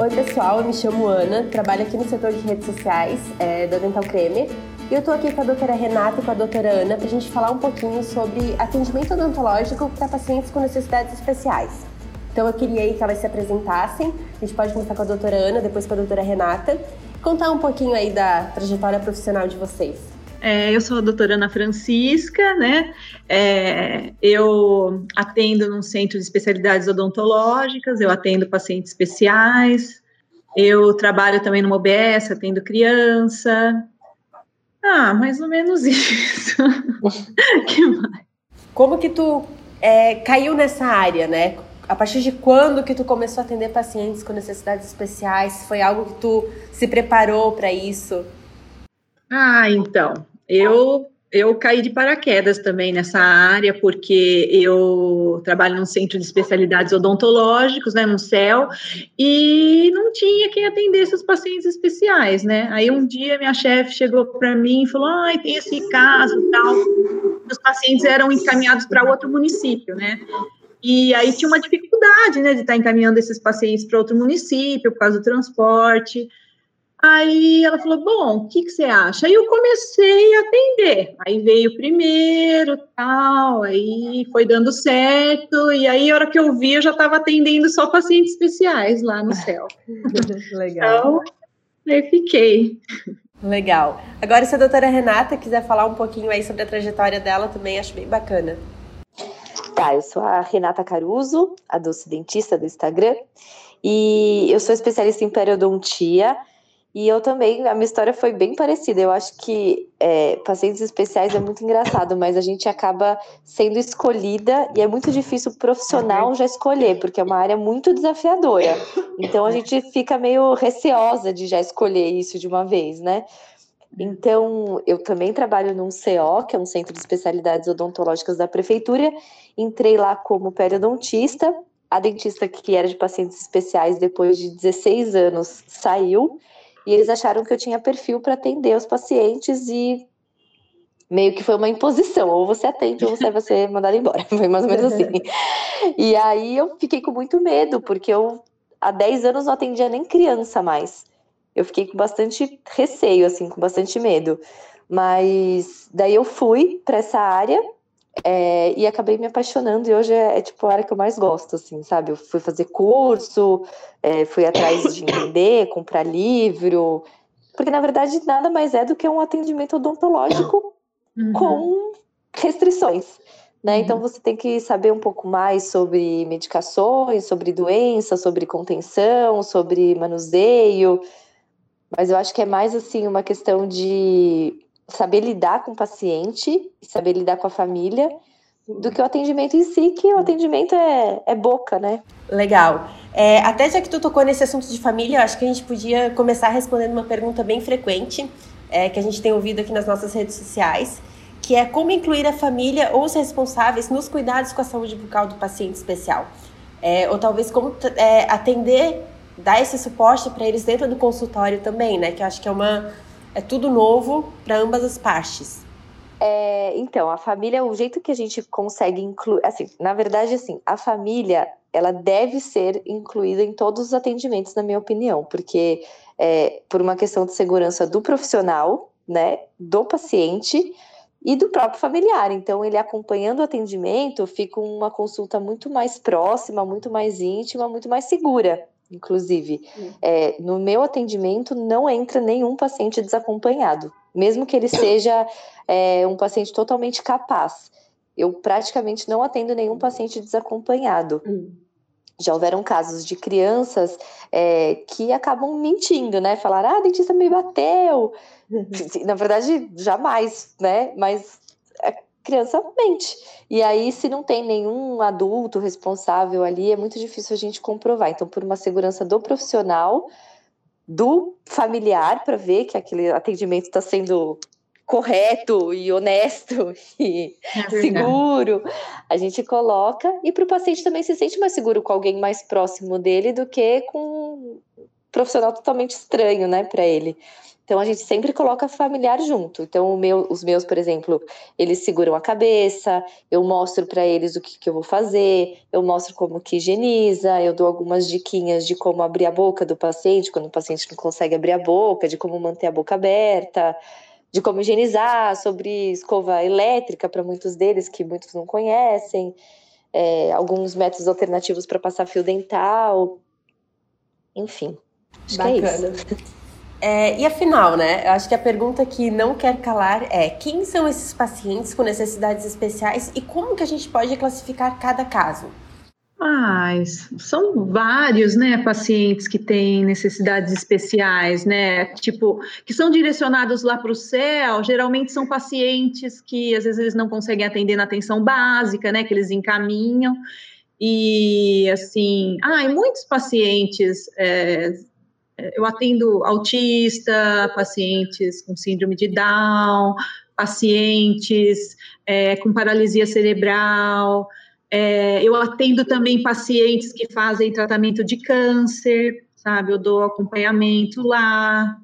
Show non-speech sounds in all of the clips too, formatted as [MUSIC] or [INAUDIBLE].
Oi, pessoal, eu me chamo Ana, trabalho aqui no setor de redes sociais é, da Dental Creme. E eu estou aqui com a doutora Renata e com a doutora Ana para a gente falar um pouquinho sobre atendimento odontológico para pacientes com necessidades especiais. Então eu queria que elas se apresentassem. A gente pode começar com a doutora Ana, depois com a doutora Renata. Contar um pouquinho aí da trajetória profissional de vocês. É, eu sou a doutora Ana Francisca, né? É, eu atendo num centro de especialidades odontológicas, eu atendo pacientes especiais, eu trabalho também no OBS, atendo criança. Ah, mais ou menos [LAUGHS] isso. [LAUGHS] que mais? Como que tu é, caiu nessa área, né? A partir de quando que tu começou a atender pacientes com necessidades especiais? Foi algo que tu se preparou para isso? Ah, então, eu eu caí de paraquedas também nessa área, porque eu trabalho num centro de especialidades odontológicos, né, no CEL, e não tinha quem atendesse os pacientes especiais, né? Aí um dia minha chefe chegou para mim e falou: ai, tem esse caso tal. Os pacientes eram encaminhados para outro município, né? E aí tinha uma dificuldade, né, de estar encaminhando esses pacientes para outro município por causa do transporte. Aí ela falou: Bom, o que, que, você acha? Aí eu comecei a atender. Aí veio o primeiro, tal, aí foi dando certo. E aí, a hora que eu vi, eu já estava atendendo só pacientes especiais lá no céu. [LAUGHS] Legal. Então, aí fiquei. Legal. Agora, se a doutora Renata quiser falar um pouquinho aí sobre a trajetória dela, também acho bem bacana. Tá, eu sou a Renata Caruso, a doce dentista do Instagram, e eu sou especialista em periodontia e eu também, a minha história foi bem parecida. Eu acho que é, pacientes especiais é muito engraçado, mas a gente acaba sendo escolhida e é muito difícil o profissional já escolher, porque é uma área muito desafiadora. Então a gente fica meio receosa de já escolher isso de uma vez, né? Então, eu também trabalho num CO, que é um centro de especialidades odontológicas da prefeitura. Entrei lá como periodontista. A dentista que era de pacientes especiais, depois de 16 anos, saiu e eles acharam que eu tinha perfil para atender os pacientes e meio que foi uma imposição, ou você atende ou você vai ser [LAUGHS] mandado embora, [LAUGHS] foi mais ou menos assim. [LAUGHS] E aí eu fiquei com muito medo, porque eu há 10 anos não atendia nem criança mais. Eu fiquei com bastante receio, assim, com bastante medo. Mas daí eu fui para essa área é, e acabei me apaixonando, e hoje é, é, tipo a área que eu mais gosto, assim, sabe? Eu fui fazer curso, é, fui atrás de entender, comprar livro, porque na verdade nada mais é do que um atendimento odontológico uhum. com restrições. Né? Uhum. Então você tem que saber um pouco mais sobre medicações, sobre doenças, sobre contenção, sobre manuseio. Mas eu acho que é mais assim uma questão de saber lidar com o paciente, saber lidar com a família, do que o atendimento em si, que o atendimento é, é boca, né? Legal. É, até já que tu tocou nesse assunto de família, eu acho que a gente podia começar respondendo uma pergunta bem frequente, é, que a gente tem ouvido aqui nas nossas redes sociais, que é como incluir a família ou os responsáveis nos cuidados com a saúde bucal do paciente especial. É, ou talvez como é, atender, dar esse suporte para eles dentro do consultório também, né? Que eu acho que é uma é tudo novo para ambas as partes. É, então, a família, o jeito que a gente consegue incluir, assim, na verdade, assim, a família, ela deve ser incluída em todos os atendimentos, na minha opinião, porque é, por uma questão de segurança do profissional, né, do paciente e do próprio familiar. Então, ele acompanhando o atendimento, fica uma consulta muito mais próxima, muito mais íntima, muito mais segura, inclusive. É, no meu atendimento não entra nenhum paciente desacompanhado, mesmo que ele seja é, um paciente totalmente capaz. Eu praticamente não atendo nenhum paciente desacompanhado. Hum. Já houveram casos de crianças é, que acabam mentindo, né? Falar, ah, a dentista me bateu. [LAUGHS] Na verdade, jamais, né? Mas criança mente. E aí, se não tem nenhum adulto responsável ali, é muito difícil a gente comprovar. Então, por uma segurança do profissional, do familiar, para ver que aquele atendimento está sendo correto e honesto [LAUGHS] e é seguro, a gente coloca. E para o paciente também se sente mais seguro com alguém mais próximo dele do que com profissional totalmente estranho, né, para ele. Então a gente sempre coloca familiar junto. Então meu, os meus, por exemplo, eles seguram a cabeça, eu mostro para eles o que, que, eu vou fazer, eu mostro como que higieniza, eu dou algumas diquinhas de como abrir a boca do paciente quando o paciente não consegue abrir a boca, de como manter a boca aberta, de como higienizar, sobre escova elétrica para muitos deles que muitos não conhecem, é, alguns métodos alternativos para passar fio dental, enfim. Acho Bacana. que é isso. [LAUGHS] É, e afinal, né? Eu acho que a pergunta que não quer calar é: quem são esses pacientes com necessidades especiais e como que a gente pode classificar cada caso? Ah, são vários, né, pacientes que têm necessidades especiais, né, tipo, que são direcionados lá para o céu, geralmente são pacientes que às vezes eles não conseguem atender na atenção básica, né, que eles encaminham, e assim, ah, e muitos pacientes é, eu atendo autista, pacientes com síndrome de Down, pacientes é, com paralisia cerebral. É, eu atendo também pacientes que fazem tratamento de câncer, sabe? Eu dou acompanhamento lá.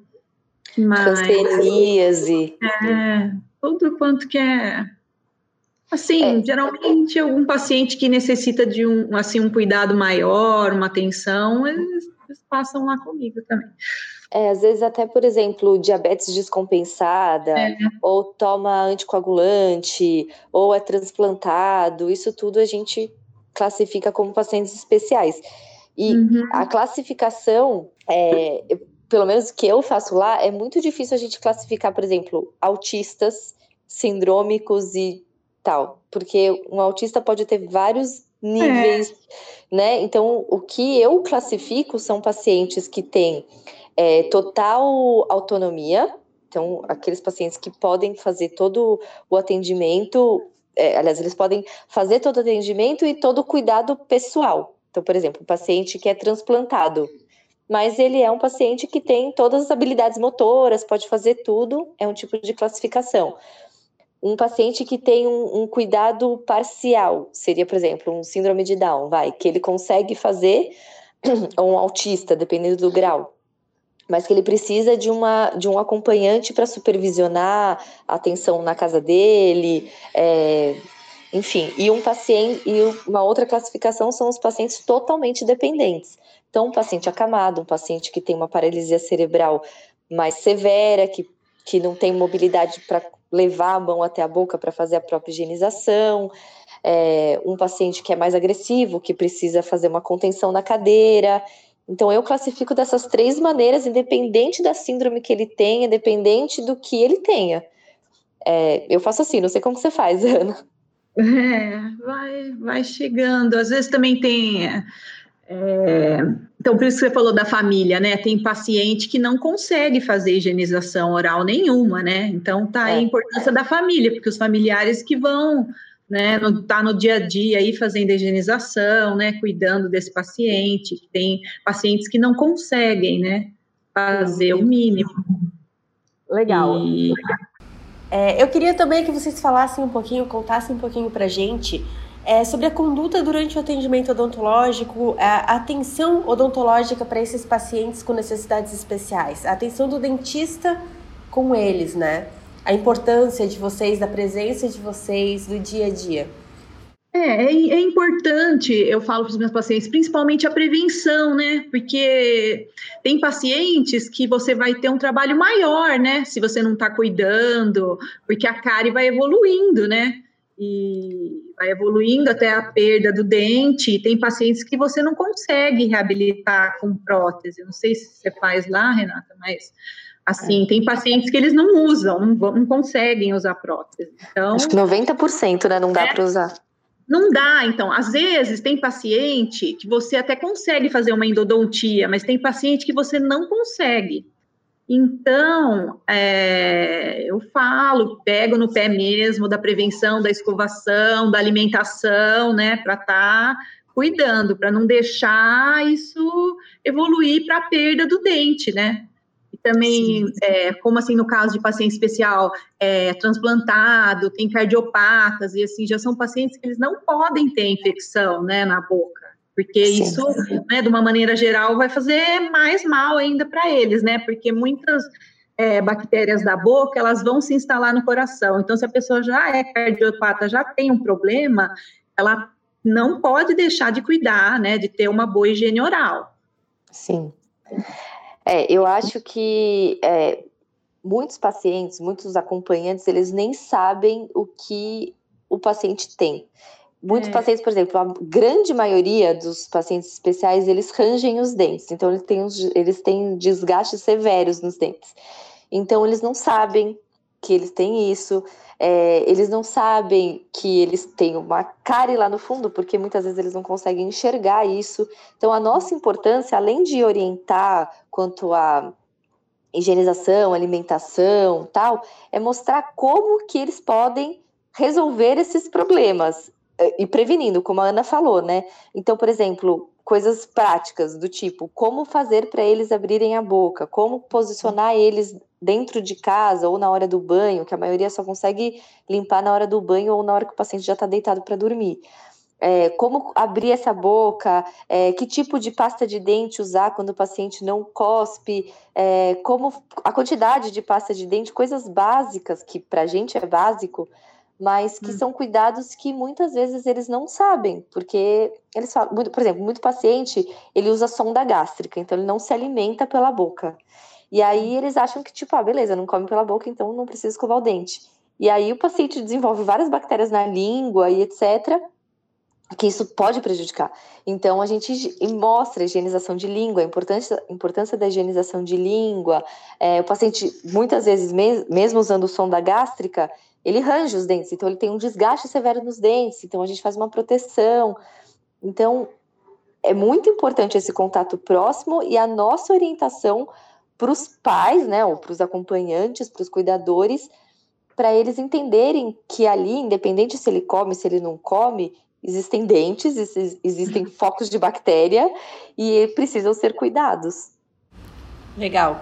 Mas, Canceríase. É, tudo quanto que é. Assim, é. geralmente algum paciente que necessita de um, assim, um cuidado maior, uma atenção, eles passam lá comigo também. É, às vezes até, por exemplo, diabetes descompensada, é. ou toma anticoagulante, ou é transplantado, isso tudo a gente classifica como pacientes especiais. E uhum. a classificação, é, pelo menos que eu faço lá, é muito difícil a gente classificar, por exemplo, autistas, sindrômicos e tal, porque um autista pode ter vários níveis, é. né? Então, o que eu classifico são pacientes que têm é, total autonomia, então, aqueles pacientes que podem fazer todo o atendimento, é, aliás, eles podem fazer todo o atendimento e todo o cuidado pessoal. Então, por exemplo, um paciente que é transplantado, mas ele é um paciente que tem todas as habilidades motoras, pode fazer tudo, é um tipo de classificação um paciente que tem um, um, cuidado parcial, seria, por exemplo, um síndrome de Down, vai, que ele consegue fazer, ou [CLEARS THROAT] um autista, dependendo do grau, mas que ele precisa de, uma, de um acompanhante para supervisionar a atenção na casa dele, é, enfim, e um paciente, e uma outra classificação são os pacientes totalmente dependentes. Então, um paciente acamado, um paciente que tem uma paralisia cerebral mais severa, que, que não tem mobilidade para levar a mão até a boca para fazer a própria higienização, é, um paciente que é mais agressivo, que precisa fazer uma contenção na cadeira. Então, eu classifico dessas três maneiras, independente da síndrome que ele tenha, independente do que ele tenha. É, eu faço assim, não sei como você faz, [LAUGHS] Ana. É, vai, vai chegando. Às vezes também tem é, então, por isso que você falou da família, né? Tem paciente que não consegue fazer higienização oral nenhuma, né? Então, tá aí a é. importância da família, porque os familiares que vão, né, no, tá no dia a dia aí fazendo a higienização, né, cuidando desse paciente. Tem pacientes que não conseguem, né, fazer o mínimo. Legal. E... É, eu queria também que vocês falassem um pouquinho, contassem um pouquinho pra gente é, sobre a conduta durante o atendimento odontológico, a atenção odontológica para esses pacientes com necessidades especiais, a atenção do dentista com eles, né? A importância de vocês, da presença de vocês do dia a dia. É, é, é importante, eu falo para os meus pacientes, principalmente a prevenção, né? Porque tem pacientes que você vai ter um trabalho maior, né? Se você não está cuidando, porque a cárie vai evoluindo, né? E vai evoluindo até a perda do dente. Tem pacientes que você não consegue reabilitar com prótese. Não sei se você faz lá, Renata, mas assim, tem pacientes que eles não usam, não, não conseguem usar prótese. Então, Acho que 90%, né, não dá é, para usar. Não dá, então, às vezes tem paciente que você até consegue fazer uma endodontia, mas tem paciente que você não consegue. Então, é, eu falo, pego no pé mesmo da prevenção, da escovação, da alimentação, né, para estar tá cuidando, para não deixar isso evoluir para a perda do dente, né? E também, é, como assim, no caso de paciente especial, é, transplantado, tem cardiopatas, e assim, já são pacientes que eles não podem ter infecção, né, na boca. Porque Sim. isso, né, de uma maneira geral, vai fazer mais mal ainda para eles, né? Porque muitas é, bactérias da boca, elas vão se instalar no coração. Então, se a pessoa já é cardiopata, já tem um problema, ela não pode deixar de cuidar, né, de ter uma boa higiene oral. Sim. É, eu acho que é, muitos pacientes, muitos acompanhantes, eles nem sabem o que o paciente tem. Muitos é. pacientes, por exemplo, a grande maioria dos pacientes especiais, eles rangem os dentes. Então, eles têm, eles têm desgastes severos nos dentes. Então, eles não sabem que eles têm isso. É, eles não sabem que eles têm uma cárie lá no fundo, porque muitas vezes eles não conseguem enxergar isso. Então, a nossa importância, além de orientar quanto a higienização, alimentação, tal, é mostrar como que eles podem resolver esses problemas. Eh, e prevenindo, como a Ana falou, né? Então, por exemplo, coisas práticas do tipo como fazer para eles abrirem a boca, como posicionar eles dentro de casa ou na hora do banho, que a maioria só consegue limpar na hora do banho ou na hora que o paciente já está deitado para dormir. É, como abrir essa boca, é, que tipo de pasta de dente usar quando o paciente não cospe, é, como a quantidade de pasta de dente, coisas básicas que para a gente é básico, mas que hum. são cuidados que muitas vezes eles não sabem, porque eles falam, por exemplo, muito paciente, ele usa sonda gástrica, então ele não se alimenta pela boca. E aí hum. eles acham que, tipo, ah, beleza, não come pela boca, então não precisa escovar o dente. E aí o paciente desenvolve várias bactérias na língua e etc., que isso pode prejudicar. Então, a gente mostra a higienização de língua, a importância, a importância da higienização de língua. É, o paciente, muitas vezes, mesmo usando sonda gástrica, ele range os dentes, então ele tem um desgaste severo nos dentes, então a gente faz uma proteção. Então, é muito importante esse contato próximo e a nossa orientação para os pais, né, ou para os acompanhantes, para os cuidadores, para eles entenderem que ali, independente se ele come, se ele não come, existem dentes, existem [LAUGHS] focos de bactéria e precisam ser cuidados. Legal.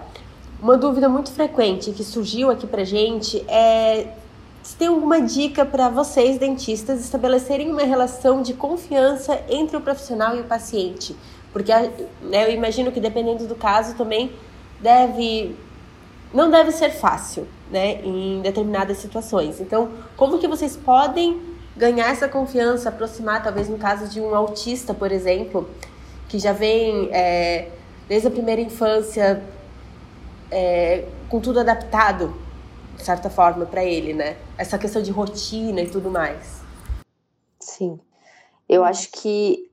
Uma dúvida muito frequente que surgiu aqui para gente é se tem alguma dica para vocês, dentistas, estabelecerem uma relação de confiança entre o profissional e o paciente? Porque né, eu imagino que dependendo do caso também deve não deve ser fácil, né, em determinadas situações. Então, como que vocês podem ganhar essa confiança, aproximar, talvez no caso de um autista, por exemplo, que já vem é, desde a primeira infância é, com tudo adaptado de certa forma, para ele, né? Essa questão de rotina e tudo mais. Sim. Eu acho que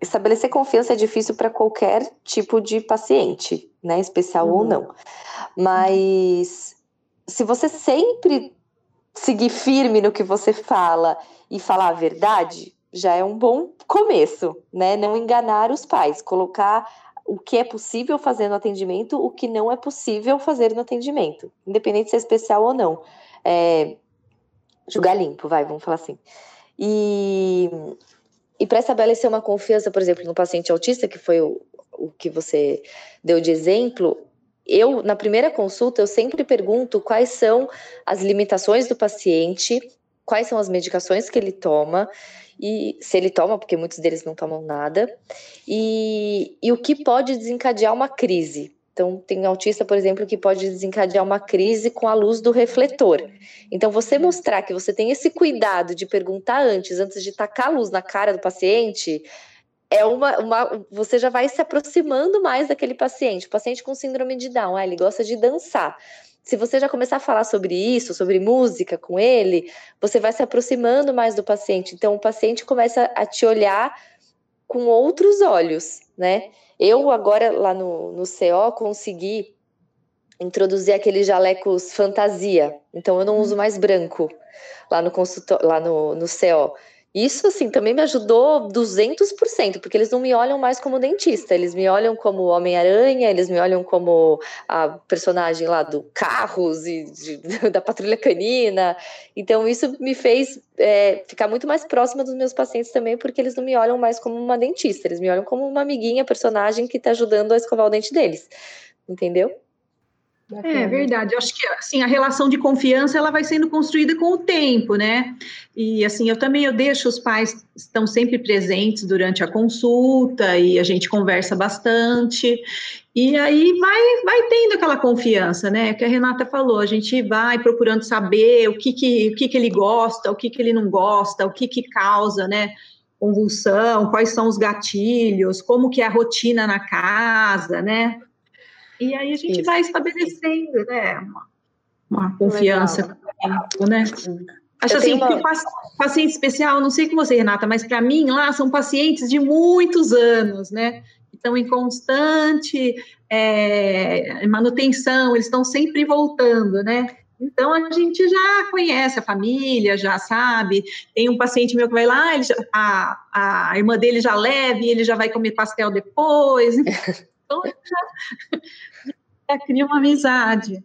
estabelecer confiança é difícil para qualquer tipo de paciente, né? Especial uhum. ou não. Mas se você sempre seguir firme no que você fala e falar a verdade, já é um bom começo, né? Não enganar os pais, colocar o que é possível fazer no atendimento, o que não é possível fazer no atendimento, independente se é especial ou não. É, limpo, vai, vamos falar assim. E, e para estabelecer uma confiança, por exemplo, no paciente autista, que foi o, o que você deu de exemplo, eu, na primeira consulta, eu sempre pergunto quais são as limitações do paciente, quais são as medicações que ele toma e se ele toma, porque muitos deles não tomam nada, e, e o que pode desencadear uma crise. Então, tem autista, por exemplo, que pode desencadear uma crise com a luz do refletor. Então, você mostrar que você tem esse cuidado de perguntar antes, antes de tacar a luz na cara do paciente, é uma, uma, você já vai se aproximando mais daquele paciente. O paciente com síndrome de Down, ah, ele gosta de dançar se você já começar a falar sobre isso, sobre música com ele, você vai se aproximando mais do paciente. Então, o paciente começa a te olhar com outros olhos, né? Eu agora lá no, no CO consegui introduzir aqueles jalecos fantasia. Então, eu não uso mais branco lá no consultório, lá no, no CO. Isso, assim, também me ajudou 200%, porque eles não me olham mais como dentista, eles me olham como Homem-Aranha, eles me olham como a personagem lá do Carros e de, [LAUGHS] da Patrulha Canina. Então, isso me fez é, ficar muito mais próxima dos meus pacientes também, porque eles não me olham mais como uma dentista, eles me olham como uma amiguinha, personagem que está ajudando a escovar o dente deles. Entendeu? É verdade. Eu acho que assim a relação de confiança ela vai sendo construída com o tempo, né? E assim eu também eu deixo os pais estão sempre presentes durante a consulta e a gente conversa bastante e aí vai vai tendo aquela confiança, né? Que a Renata falou, a gente vai procurando saber o que que o que, que ele gosta, o que que ele não gosta, o que que causa, né? Convulsão, quais são os gatilhos, como que é a rotina na casa, né? E aí a gente Isso. vai estabelecendo, né, uma, uma confiança tempo, né? Acho assim, uma... paciente especial, não sei com você, Renata, mas para mim lá são pacientes de muitos anos, né? Estão em constante é, manutenção, eles estão sempre voltando, né? Então a gente já conhece a família, já sabe. Tem um paciente meu que vai lá, já, a, a irmã dele já leva e ele já vai comer pastel depois. [LAUGHS] Então já, já cria uma amizade.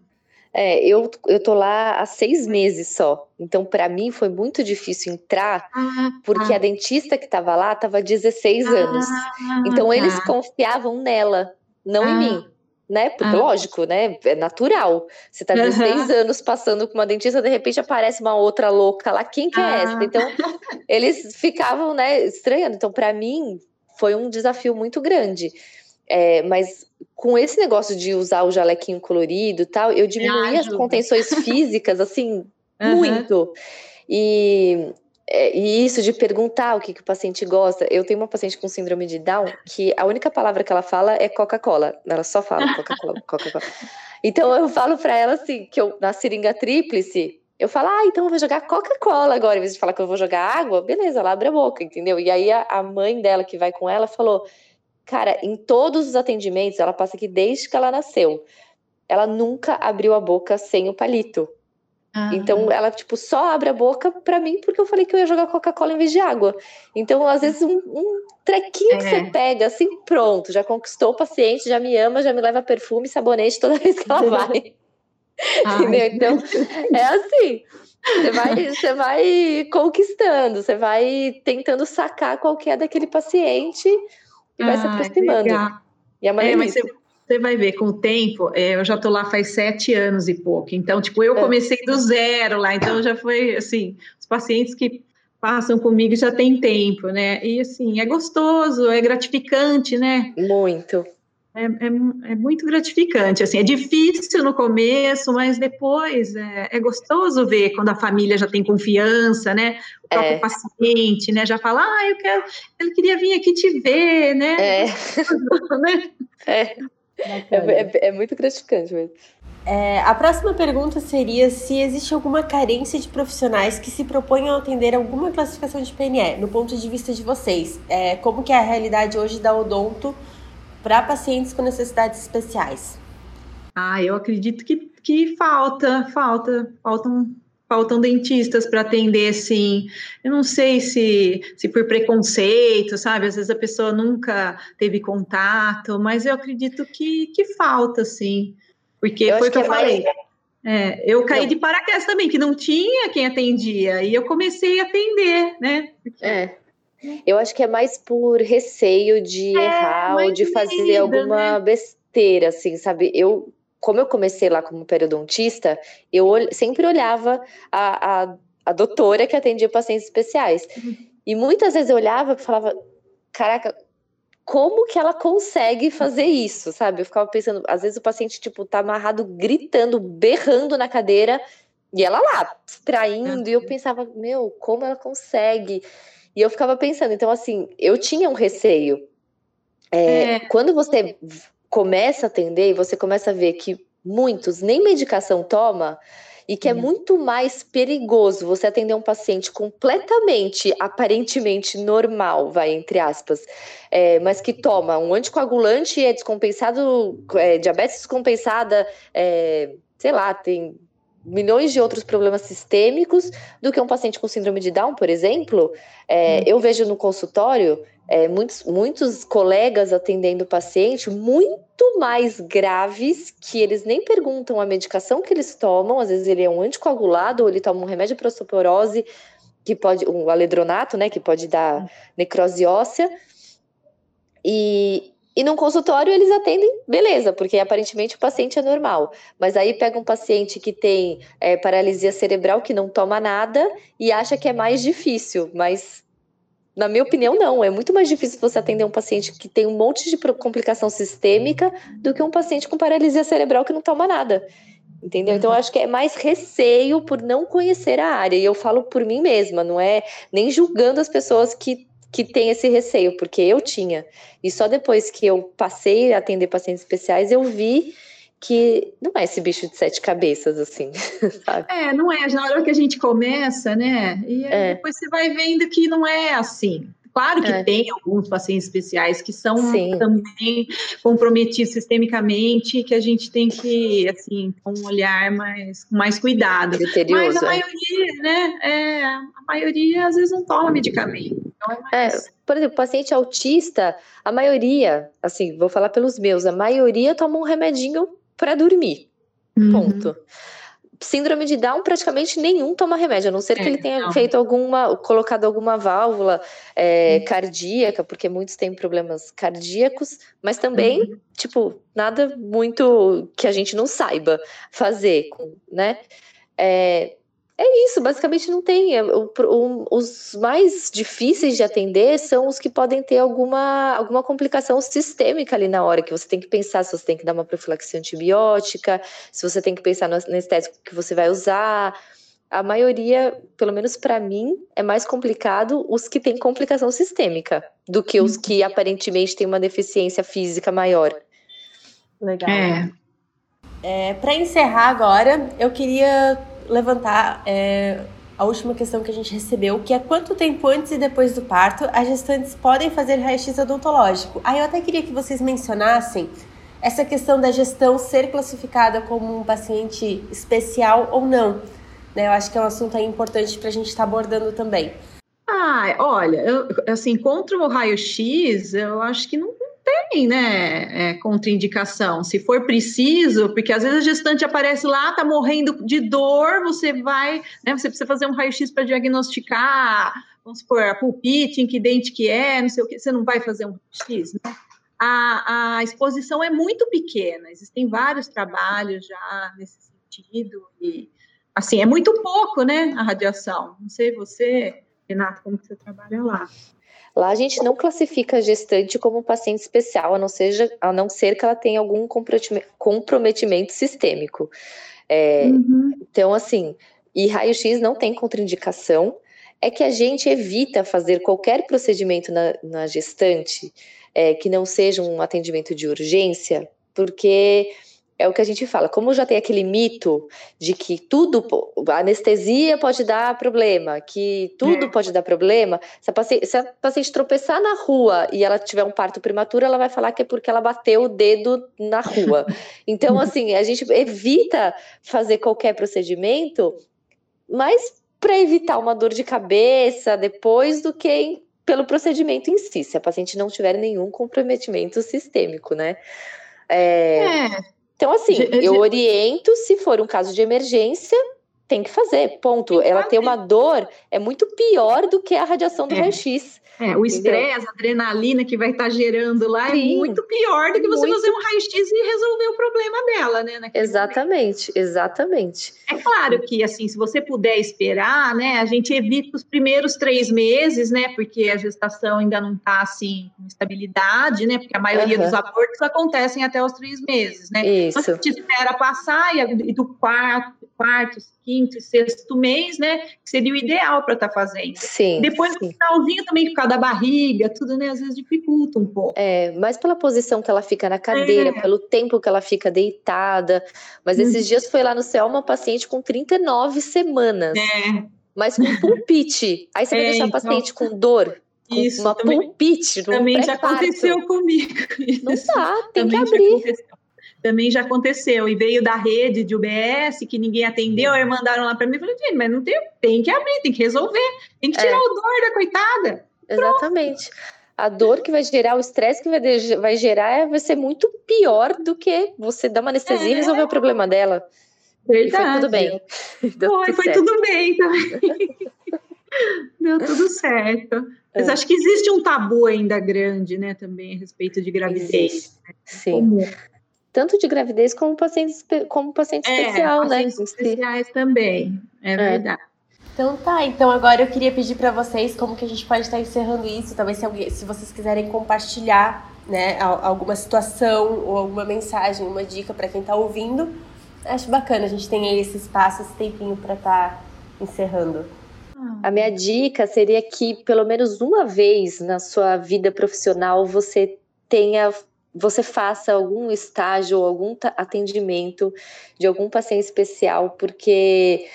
É, eu, eu tô lá há seis meses só. Então, para mim, foi muito difícil entrar, ah, porque ah. a dentista que estava lá estava 16 anos. Ah, então, eles tá. confiavam nela, não em ah. mim. Né? Porque, lógico, né? É natural. Você tá 16 uhum. anos passando com uma dentista, de repente aparece uma outra louca lá. Quem que é essa? Então, eles ficavam, né, estranhando. Então, para mim, foi um desafio muito grande. É, mas com esse negócio de usar o jalequinho colorido e tal, eu diminuí as contenções [LAUGHS] físicas, assim, uhum. muito. E, é, e isso de perguntar o que, que o paciente gosta. Eu tenho uma paciente com síndrome de Down que a única palavra que ela fala é Coca-Cola. Ela só fala Coca-Cola, [LAUGHS] Coca-Cola. Então eu falo para ela assim, que eu na seringa tríplice, eu falo, ah, então eu vou jogar Coca-Cola agora, em vez de falar que eu vou jogar água, beleza, ela abre a boca, entendeu? E aí a, a mãe dela que vai com ela falou: Cara, em todos os atendimentos, ela passa aqui desde que ela nasceu. Ela nunca abriu a boca sem o palito. Ah. Então, ela, tipo, só abre a boca para mim porque eu falei que eu ia jogar Coca-Cola em vez de água. Então, às vezes, um, um trequinho é. que você pega, assim, pronto, já conquistou o paciente, já me ama, já me leva perfume, sabonete toda [LAUGHS] vez que ela vai. Entendeu? Então, é assim. Você vai, você vai conquistando, você vai tentando sacar qual que é daquele paciente e vai se aproximando. Legal. E é uma é, mas você, você, vai ver, com o tempo, é, eu já tô lá faz sete anos e pouco. Então, tipo, eu é. comecei do zero lá, então já foi assim, os pacientes que passam comigo já tem tempo, né? E assim, é gostoso, é gratificante, né? Muito. É, é, é, muito gratificante, assim, é difícil no começo, mas depois é, é, gostoso ver quando a família já tem confiança, né, o próprio é. paciente, né, já fala, ah, eu quero, ele queria vir aqui te ver, né, é, [LAUGHS] né? é. é, é muito gratificante mesmo. É, a próxima pergunta seria se existe alguma carência de profissionais que se proponham a atender alguma classificação de PNE, no ponto de vista de vocês. É, como que é a realidade hoje da odonto para pacientes com necessidades especiais? Ah, eu acredito que, que falta, falta, faltam faltam dentistas para atender, sim. Eu não sei se, se por preconceito, sabe? Às vezes a pessoa nunca teve contato, mas eu acredito que, que falta, sim. Porque eu foi o que, eu é falei. Mais... É, eu caí não. de paraquedas também, que não tinha quem atendia, e eu comecei a atender, né? Porque... É. Eu acho que é mais por receio de é, errar ou de fazer alguma né? besteira, assim, sabe? Eu, como eu comecei lá como periodontista, eu sempre olhava a, a, a doutora que atendia pacientes especiais. Uhum. E muitas vezes eu olhava e falava, caraca, como que ela consegue fazer isso, sabe? Eu ficava pensando, às vezes o paciente, tipo, tá amarrado, gritando, berrando na cadeira, e ela lá, extraindo, e eu pensava, meu, como ela consegue? E eu ficava pensando, então assim, eu tinha um receio. É, é. Quando você começa a atender e você começa a ver que muitos nem medicação toma e que é muito mais perigoso você atender um paciente completamente, aparentemente normal, vai entre aspas, é, mas que toma um anticoagulante e é descompensado, é, diabetes descompensada, é, sei lá, tem milhões de outros problemas sistêmicos do que um paciente com síndrome de Down, por exemplo. É, hum. Eu vejo no consultório é, muitos, muitos colegas atendendo o paciente muito mais graves que eles nem perguntam a medicação que eles tomam. Às vezes ele é um anticoagulado ou ele toma um remédio para osteoporose que pode um aledronato, né, que pode dar hum. necrose óssea. E, E num consultório eles atendem, beleza, porque aparentemente o paciente é normal. Mas aí pega um paciente que tem é, paralisia cerebral, que não toma nada e acha que é mais difícil. Mas, na minha opinião, não. É muito mais difícil você atender um paciente que tem um monte de complicação sistêmica do que um paciente com paralisia cerebral que não toma nada. Entendeu? Então, eu acho que é mais receio por não conhecer a área. E eu falo por mim mesma, não é nem julgando as pessoas que que tem esse receio, porque eu tinha. E só depois que eu passei a atender pacientes especiais, eu vi que não é esse bicho de sete cabeças, assim, [LAUGHS] sabe? É, não é. Na hora que a gente começa, né? E é. depois você vai vendo que não é assim. Claro que é. tem alguns pacientes especiais que são Sim. também comprometidos sistemicamente, que a gente tem que, assim, com um olhar mais, com mais cuidado. Mas a é. maioria, né, é, a maioria às vezes não toma medicamento. É, mais... é por exemplo, paciente autista, a maioria, assim, vou falar pelos meus, a maioria toma um remedinho para dormir. Uhum. Ponto síndrome de Down, praticamente nenhum toma remédio, a não ser que é, ele tenha não. feito alguma, colocado alguma válvula é, hum. cardíaca, porque muitos têm problemas cardíacos, mas também, uhum. tipo, nada muito que a gente não saiba fazer, né? É, é isso, basicamente não tem. É, o, o, os mais difíceis de atender são os que podem ter alguma, alguma complicação sistêmica ali na hora, que você tem que pensar se você tem que dar uma profilaxia antibiótica, se você tem que pensar no anestésico que você vai usar. A maioria, pelo menos para mim, é mais complicado os que têm complicação sistêmica do que os que aparentemente têm uma deficiência física maior. Legal. É. É, para encerrar agora, eu queria levantar é, a última questão que a gente recebeu, que é quanto tempo antes e depois do parto as gestantes podem fazer raio-x odontológico. Aí eu até queria que vocês mencionassem essa questão da gestão ser classificada como um paciente especial ou não. Né? Eu acho que é um assunto importante para a gente estar tá abordando também. Ah, olha, eu, assim, contra o raio-x, eu acho que não tem, né, é, contraindicação. Se for preciso, porque às vezes a gestante aparece lá, tá morrendo de dor, você vai, né, você precisa fazer um raio-x para diagnosticar, vamos supor, a pulpite, em que dente que é, não sei o que, você não vai fazer um X, né? A, a exposição é muito pequena, existem vários trabalhos já nesse sentido, e assim, é muito pouco, né, a radiação. Não sei você, Renato, como que você trabalha lá. Lá a gente não classifica a gestante como paciente especial, a não, seja, a não ser que ela tenha algum comprometimento sistêmico. É, uhum. Então, assim, e raio-x não tem contraindicação, é que a gente evita fazer qualquer procedimento na, na gestante é, que não seja um atendimento de urgência, porque é o que a gente fala, como já tem aquele mito de que tudo, a anestesia pode dar problema, que tudo é. pode dar problema, se a, paciente, se a, paciente, tropeçar na rua e ela tiver um parto prematuro, ela vai falar que é porque ela bateu o dedo na rua. [LAUGHS] Então, assim, a gente evita fazer qualquer procedimento, mas para evitar uma dor de cabeça depois do que pelo procedimento em si, se a paciente não tiver nenhum comprometimento sistêmico, né? é. é. Então, assim, eu oriento, se for um caso de emergência, tem que fazer, ponto. Ela ter uma dor é muito pior do que a radiação do é. raio-x. É, o estresse, a adrenalina que vai estar tá gerando lá é Sim, é muito pior do que você muito... fazer um raio-x e resolver o problema dela, né? Exatamente, momento. exatamente. É claro que, assim, se você puder esperar, né, a gente evita os primeiros três meses, né, porque a gestação ainda não está, assim, com estabilidade, né, porque a maioria uhum. dos abortos acontecem até os três meses, né? Isso. Então, a gente espera passar e do quarto, quarto, quinto e sexto mês, né? Que seria o ideal para estar tá fazendo. Sim. Depois sim. no finalzinho também, por causa da barriga, tudo, né? Às vezes dificulta um pouco. É, mas pela posição que ela fica na cadeira, é. pelo tempo que ela fica deitada. Mas esses hum. dias foi lá no céu uma paciente com 39 semanas. É. Mas com pulpite. Aí você vai [LAUGHS] é, deixar a então paciente então... com dor, isso, uma também, pulpite. Também já aconteceu comigo. Não dá, tem também que abrir também já aconteceu e veio da rede de UBS que ninguém atendeu, aí mandaram lá para mim e falei, gente, mas não tem, tem que abrir, tem que resolver, tem que tirar é. o dor da coitada. Exatamente. Pronto. A dor que vai gerar, o estresse que vai, vai gerar vai ser muito pior do que você dar uma anestesia é. e resolver o problema dela. Verdade. E foi tudo bem. [LAUGHS] Foi, foi tudo bem também. [LAUGHS] Deu tudo certo. Mas é. acho que existe um tabu ainda grande, né, também a respeito de gravidez. Né? Sim. Como... Tanto de gravidez como paciente, como paciente é, especial, né? Pacientes especiais também, é, é, verdade. Então tá, então agora eu queria pedir para vocês como que a gente pode estar encerrando isso, talvez se, alguém, se vocês quiserem compartilhar, né, alguma situação ou alguma mensagem, uma dica para quem está ouvindo, acho bacana a gente tem aí esse espaço, esse tempinho para estar tá encerrando. A minha dica seria que pelo menos uma vez na sua vida profissional você tenha você faça algum estágio ou algum atendimento de algum paciente especial, porque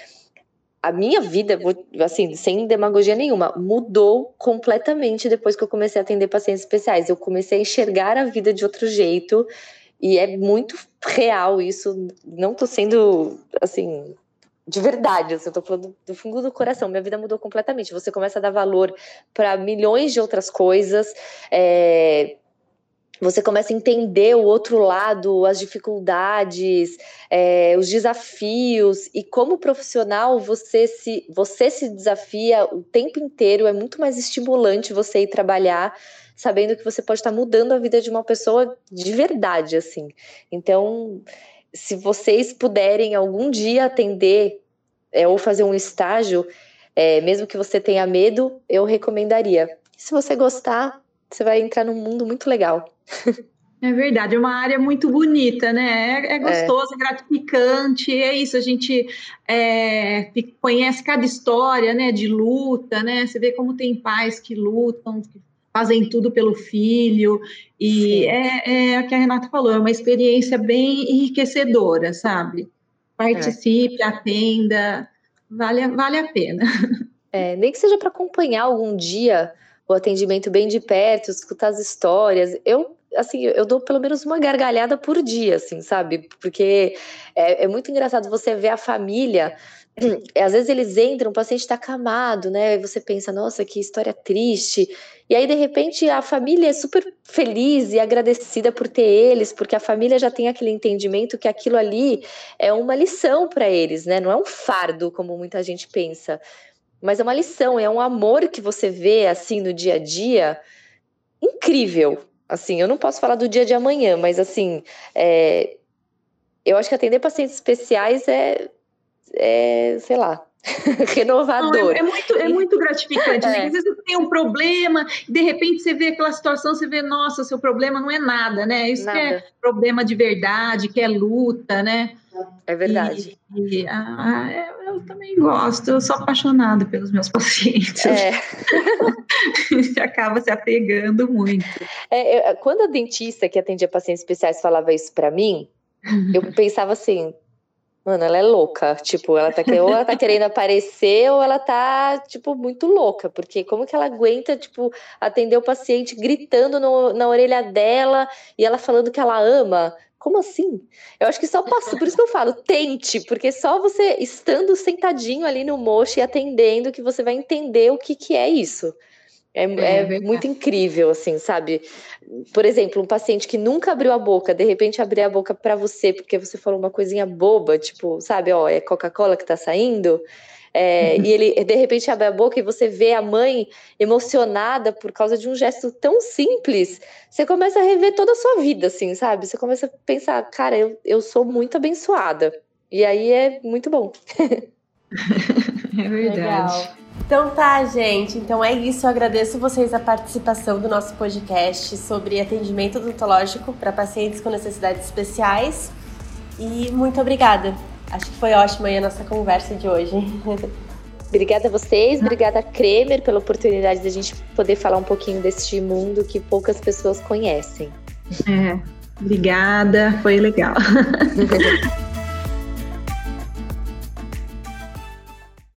a minha vida, assim, sem demagogia nenhuma, mudou completamente depois que eu comecei a atender pacientes especiais. Eu comecei a enxergar a vida de outro jeito e é muito real isso. Não tô sendo, assim, de verdade, assim, eu tô falando do fundo do coração. Minha vida mudou completamente. Você começa a dar valor para milhões de outras coisas. É, você começa a entender o outro lado, as dificuldades, é, os desafios e como profissional você se você se desafia o tempo inteiro. É muito mais estimulante você ir trabalhar sabendo que você pode estar mudando a vida de uma pessoa de verdade, assim. Então se vocês puderem algum dia atender é, ou fazer um estágio, é, mesmo que você tenha medo, eu recomendaria. Se você gostar, você vai entrar num mundo muito legal. É verdade, é uma área muito bonita, né? É, é gostoso, é. é. gratificante, é isso. A gente é, conhece cada história, né? De luta, né? Você vê como tem pais que lutam, que fazem tudo pelo filho, e é, é o que a Renata falou, é uma experiência bem enriquecedora, sabe? Participe, é. atenda, vale, vale a pena. É, nem que seja para acompanhar algum dia o atendimento bem de perto, escutar as histórias. Eu, assim, eu dou pelo menos uma gargalhada por dia, assim, sabe? Porque é, é muito engraçado você ver a família [CLEARS THROAT] às vezes eles entram, o paciente está acamado, né? E você pensa, nossa, que história triste. E aí, de repente, a família é super feliz e agradecida por ter eles, porque a família já tem aquele entendimento que aquilo ali é uma lição para eles, né? Não é um fardo, como muita gente pensa, mas é uma lição, é um amor que você vê assim no dia a dia incrível. Assim, eu não posso falar do dia de amanhã, mas assim, é... eu acho que atender pacientes especiais é é, sei lá, [LAUGHS] renovador. Não, é, é, muito, é muito gratificante. Né? É. Às vezes você tem um problema, de repente você vê aquela situação, você vê, nossa, seu problema não é nada, né? Isso nada. que é problema de verdade, que é luta, né? É verdade. E, e ah, é, eu também gosto, eu sou apaixonada pelos meus [LAUGHS] pacientes. É. Você [LAUGHS] acaba se apegando muito. É, eu, quando a dentista que atendia pacientes especiais falava isso para mim, eu [LAUGHS] pensava assim, Mano, ela é louca. Tipo, ela tá, ou ela tá querendo aparecer ou ela tá, tipo, muito louca. Porque como que ela aguenta, tipo, atender o paciente gritando no, na orelha dela e ela falando que ela ama? Como assim? Eu acho que só passou. Por isso que eu falo, tente, porque só você estando sentadinho ali no mocho e atendendo que você vai entender o que, que é isso. É, é, é muito incrível, assim, sabe? Por exemplo, um paciente que nunca abriu a boca, de repente abrir a boca para você porque você falou uma coisinha boba, tipo, sabe, ó, é Coca-Cola que tá saindo. É, e ele de repente abre a boca e você vê a mãe emocionada por causa de um gesto tão simples, você começa a rever toda a sua vida, assim, sabe? Você começa a pensar, cara, eu, eu sou muito abençoada. E aí é muito bom. [LAUGHS] é verdade. Legal. Então tá, gente. Então é isso. Eu agradeço vocês a participação do nosso podcast sobre atendimento odontológico para pacientes com necessidades especiais. E muito obrigada. Acho que foi ótima aí a nossa conversa de hoje. [LAUGHS] Obrigada a vocês, obrigada Kremer pela oportunidade de a gente poder falar um pouquinho deste mundo que poucas pessoas conhecem. É, obrigada, foi legal. [LAUGHS]